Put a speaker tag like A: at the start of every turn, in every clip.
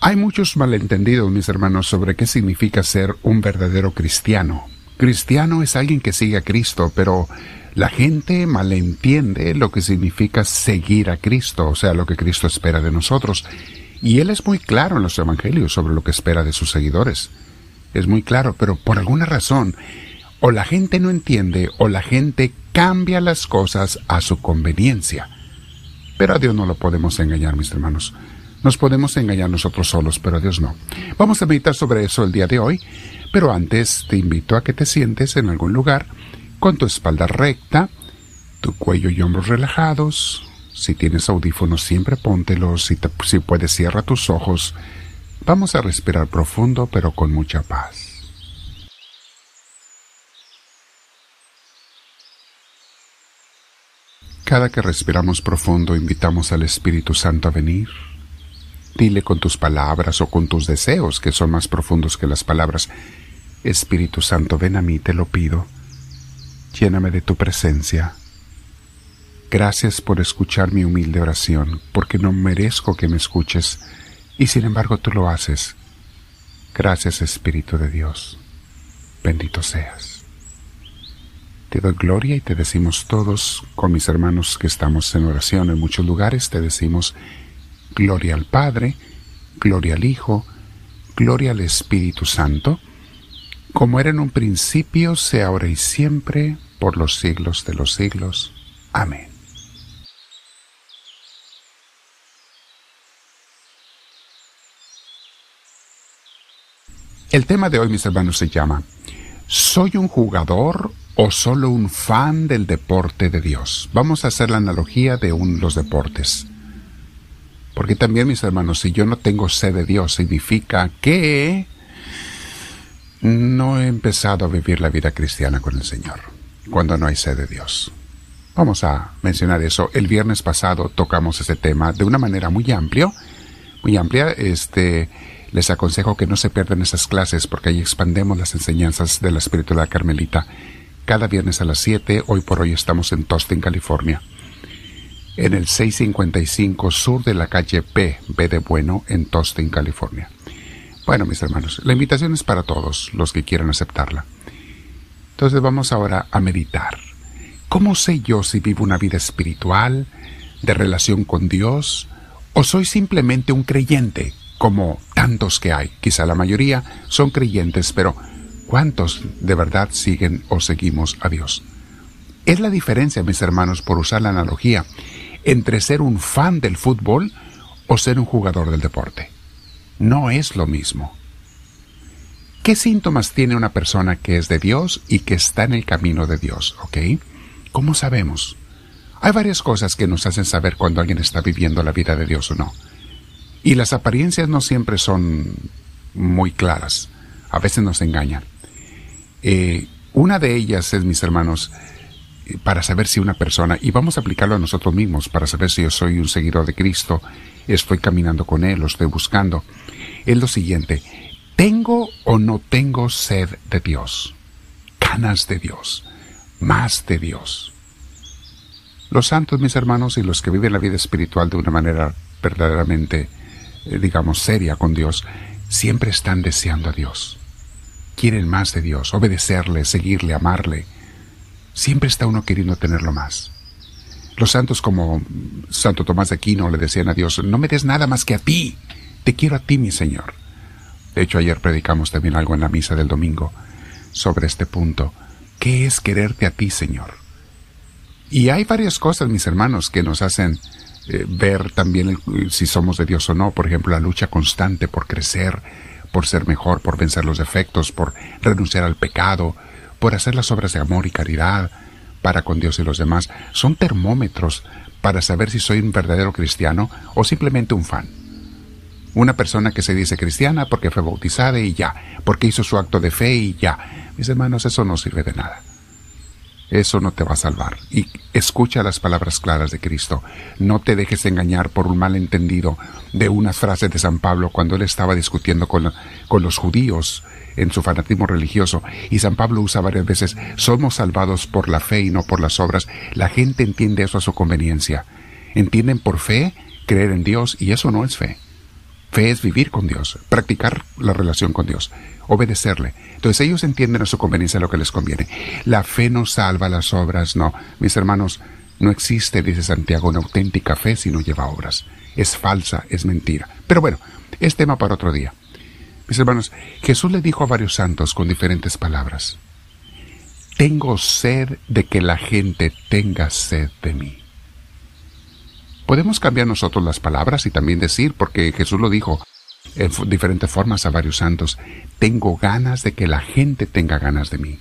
A: Hay muchos malentendidos, mis hermanos, sobre qué significa ser un verdadero cristiano. Cristiano es alguien que sigue a Cristo, pero la gente malentiende lo que significa seguir a Cristo, o sea, lo que Cristo espera de nosotros. Y Él es muy claro en los Evangelios sobre lo que espera de sus seguidores. Es muy claro, pero por alguna razón, o la gente no entiende o la gente cambia las cosas a su conveniencia. Pero a Dios no lo podemos engañar, mis hermanos. Nos podemos engañar nosotros solos, pero Dios no. Vamos a meditar sobre eso el día de hoy, pero antes te invito a que te sientes en algún lugar con tu espalda recta, tu cuello y hombros relajados. Si tienes audífonos, siempre póntelos. Si, si puedes, cierra tus ojos. Vamos a respirar profundo, pero con mucha paz. Cada que respiramos profundo, invitamos al Espíritu Santo a venir Dile con tus palabras o con tus deseos, que son más profundos que las palabras, Espíritu Santo, ven a mí, te lo pido. Lléname de tu presencia. Gracias por escuchar mi humilde oración, porque no merezco que me escuches, y sin embargo tú lo haces. Gracias Espíritu de Dios. Bendito seas. Te doy gloria y te decimos todos, con mis hermanos que estamos en oración en muchos lugares, te decimos, Gloria al Padre, gloria al Hijo, gloria al Espíritu Santo, como era en un principio, sea ahora y siempre, por los siglos de los siglos. Amén. El tema de hoy, mis hermanos, se llama ¿Soy un jugador o solo un fan del deporte de Dios? Vamos a hacer la analogía de un, los deportes. Porque también, mis hermanos, si yo no tengo sed de Dios, significa que no he empezado a vivir la vida cristiana con el Señor, cuando no hay sed de Dios. Vamos a mencionar eso. El viernes pasado tocamos ese tema de una manera muy amplia, muy amplia. Este, les aconsejo que no se pierdan esas clases porque ahí expandemos las enseñanzas de la espiritualidad carmelita. Cada viernes a las 7, hoy por hoy estamos en Tostin, California en el 655 sur de la calle P, B de Bueno, en Tostin, California. Bueno, mis hermanos, la invitación es para todos los que quieran aceptarla. Entonces vamos ahora a meditar. ¿Cómo sé yo si vivo una vida espiritual, de relación con Dios, o soy simplemente un creyente, como tantos que hay? Quizá la mayoría son creyentes, pero ¿cuántos de verdad siguen o seguimos a Dios? Es la diferencia, mis hermanos, por usar la analogía, entre ser un fan del fútbol o ser un jugador del deporte. No es lo mismo. ¿Qué síntomas tiene una persona que es de Dios y que está en el camino de Dios? ¿Ok? ¿Cómo sabemos? Hay varias cosas que nos hacen saber cuando alguien está viviendo la vida de Dios o no. Y las apariencias no siempre son muy claras. A veces nos engañan. Eh, una de ellas es, mis hermanos, para saber si una persona, y vamos a aplicarlo a nosotros mismos, para saber si yo soy un seguidor de Cristo, estoy caminando con Él, lo estoy buscando, es lo siguiente, ¿tengo o no tengo sed de Dios? Ganas de Dios, más de Dios. Los santos, mis hermanos, y los que viven la vida espiritual de una manera verdaderamente, eh, digamos, seria con Dios, siempre están deseando a Dios. Quieren más de Dios, obedecerle, seguirle, amarle, Siempre está uno queriendo tenerlo más. Los santos como Santo Tomás de Aquino le decían a Dios, no me des nada más que a ti, te quiero a ti, mi Señor. De hecho, ayer predicamos también algo en la misa del domingo sobre este punto. ¿Qué es quererte a ti, Señor? Y hay varias cosas, mis hermanos, que nos hacen eh, ver también si somos de Dios o no. Por ejemplo, la lucha constante por crecer, por ser mejor, por vencer los defectos, por renunciar al pecado, por hacer las obras de amor y caridad para con Dios y los demás, son termómetros para saber si soy un verdadero cristiano o simplemente un fan. Una persona que se dice cristiana porque fue bautizada y ya, porque hizo su acto de fe y ya. Mis hermanos, eso no sirve de nada eso no te va a salvar. Y escucha las palabras claras de Cristo. No te dejes engañar por un malentendido de unas frases de San Pablo cuando él estaba discutiendo con, con los judíos en su fanatismo religioso. Y San Pablo usa varias veces, somos salvados por la fe y no por las obras. La gente entiende eso a su conveniencia. Entienden por fe creer en Dios y eso no es fe. Fe es vivir con Dios, practicar la relación con Dios, obedecerle. Entonces ellos entienden a su conveniencia lo que les conviene. La fe no salva las obras, no. Mis hermanos, no existe, dice Santiago, una auténtica fe si no lleva obras. Es falsa, es mentira. Pero bueno, es tema para otro día. Mis hermanos, Jesús le dijo a varios santos con diferentes palabras, Tengo sed de que la gente tenga sed de mí. Podemos cambiar nosotros las palabras y también decir, porque Jesús lo dijo en diferentes formas a varios santos, tengo ganas de que la gente tenga ganas de mí.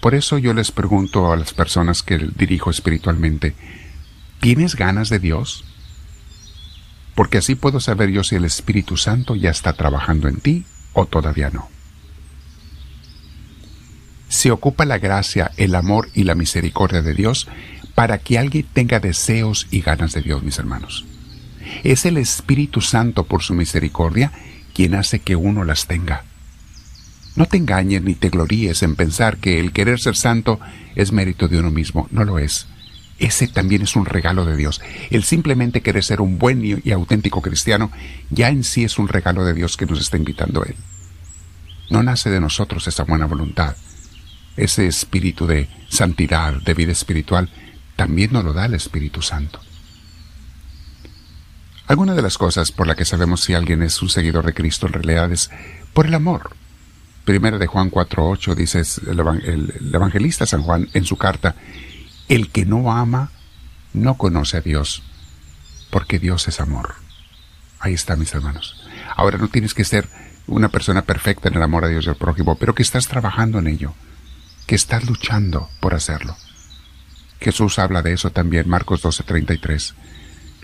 A: Por eso yo les pregunto a las personas que dirijo espiritualmente, ¿tienes ganas de Dios? Porque así puedo saber yo si el Espíritu Santo ya está trabajando en ti o todavía no. Se ocupa la gracia, el amor y la misericordia de Dios para que alguien tenga deseos y ganas de Dios, mis hermanos. Es el Espíritu Santo por su misericordia quien hace que uno las tenga. No te engañes ni te gloríes en pensar que el querer ser santo es mérito de uno mismo. No lo es. Ese también es un regalo de Dios. El simplemente querer ser un buen y auténtico cristiano ya en sí es un regalo de Dios que nos está invitando Él. No nace de nosotros esa buena voluntad. Ese espíritu de santidad, de vida espiritual, también nos lo da el Espíritu Santo. Alguna de las cosas por la que sabemos si alguien es un seguidor de Cristo en realidad es por el amor. Primera de Juan 4.8 dice el, evangelista San Juan en su carta, el que no ama no conoce a Dios, porque Dios es amor. Ahí está, mis hermanos. Ahora no tienes que ser una persona perfecta en el amor a Dios y al prójimo, pero que estás trabajando en ello, que estás luchando por hacerlo. Jesús habla de eso también, Marcos 12:33.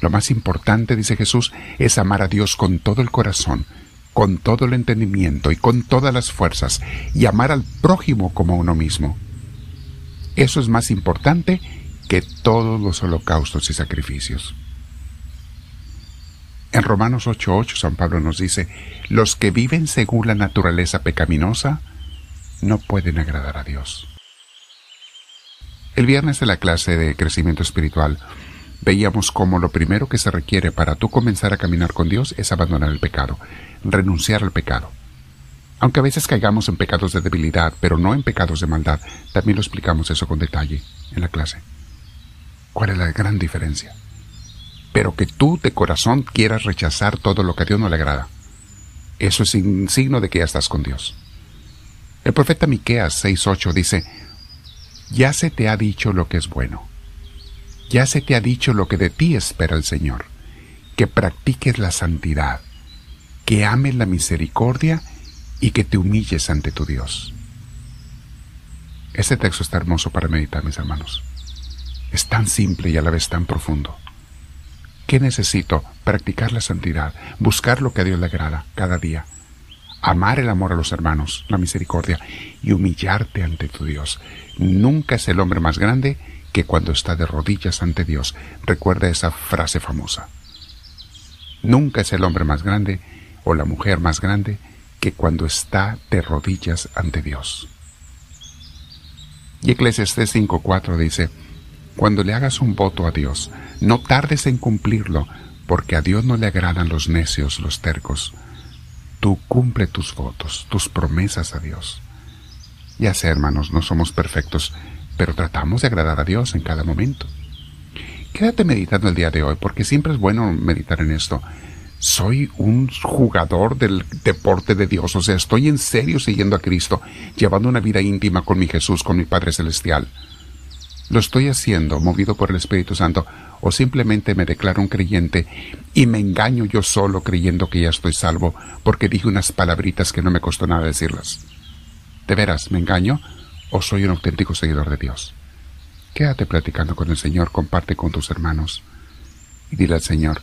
A: Lo más importante, dice Jesús, es amar a Dios con todo el corazón, con todo el entendimiento y con todas las fuerzas, y amar al prójimo como uno mismo. Eso es más importante que todos los holocaustos y sacrificios. En Romanos 8:8 San Pablo nos dice, los que viven según la naturaleza pecaminosa no pueden agradar a Dios. El viernes de la clase de crecimiento espiritual veíamos cómo lo primero que se requiere para tú comenzar a caminar con Dios es abandonar el pecado, renunciar al pecado. Aunque a veces caigamos en pecados de debilidad, pero no en pecados de maldad, también lo explicamos eso con detalle en la clase. ¿Cuál es la gran diferencia? Pero que tú de corazón quieras rechazar todo lo que a Dios no le agrada. Eso es un signo de que ya estás con Dios. El profeta Miqueas 6:8 dice: ya se te ha dicho lo que es bueno. Ya se te ha dicho lo que de ti espera el Señor, que practiques la santidad, que ames la misericordia y que te humilles ante tu Dios. Este texto está hermoso para meditar, mis hermanos. Es tan simple y a la vez tan profundo. ¿Qué necesito? Practicar la santidad, buscar lo que a Dios le agrada cada día amar el amor a los hermanos, la misericordia y humillarte ante tu Dios. Nunca es el hombre más grande que cuando está de rodillas ante Dios. Recuerda esa frase famosa. Nunca es el hombre más grande o la mujer más grande que cuando está de rodillas ante Dios. Y Eclesiastes 5.4 dice, Cuando le hagas un voto a Dios, no tardes en cumplirlo, porque a Dios no le agradan los necios, los tercos tú cumple tus votos, tus promesas a Dios. Ya sé, hermanos, no somos perfectos, pero tratamos de agradar a Dios en cada momento. Quédate meditando el día de hoy, porque siempre es bueno meditar en esto. Soy un jugador del deporte de Dios, o sea, estoy en serio siguiendo a Cristo, llevando una vida íntima con mi Jesús, con mi Padre Celestial. ¿Lo estoy haciendo movido por el Espíritu Santo o simplemente me declaro un creyente y me engaño yo solo creyendo que ya estoy salvo porque dije unas palabritas que no me costó nada decirlas? ¿De veras me engaño o soy un auténtico seguidor de Dios? Quédate platicando con el Señor, comparte con tus hermanos y dile al Señor,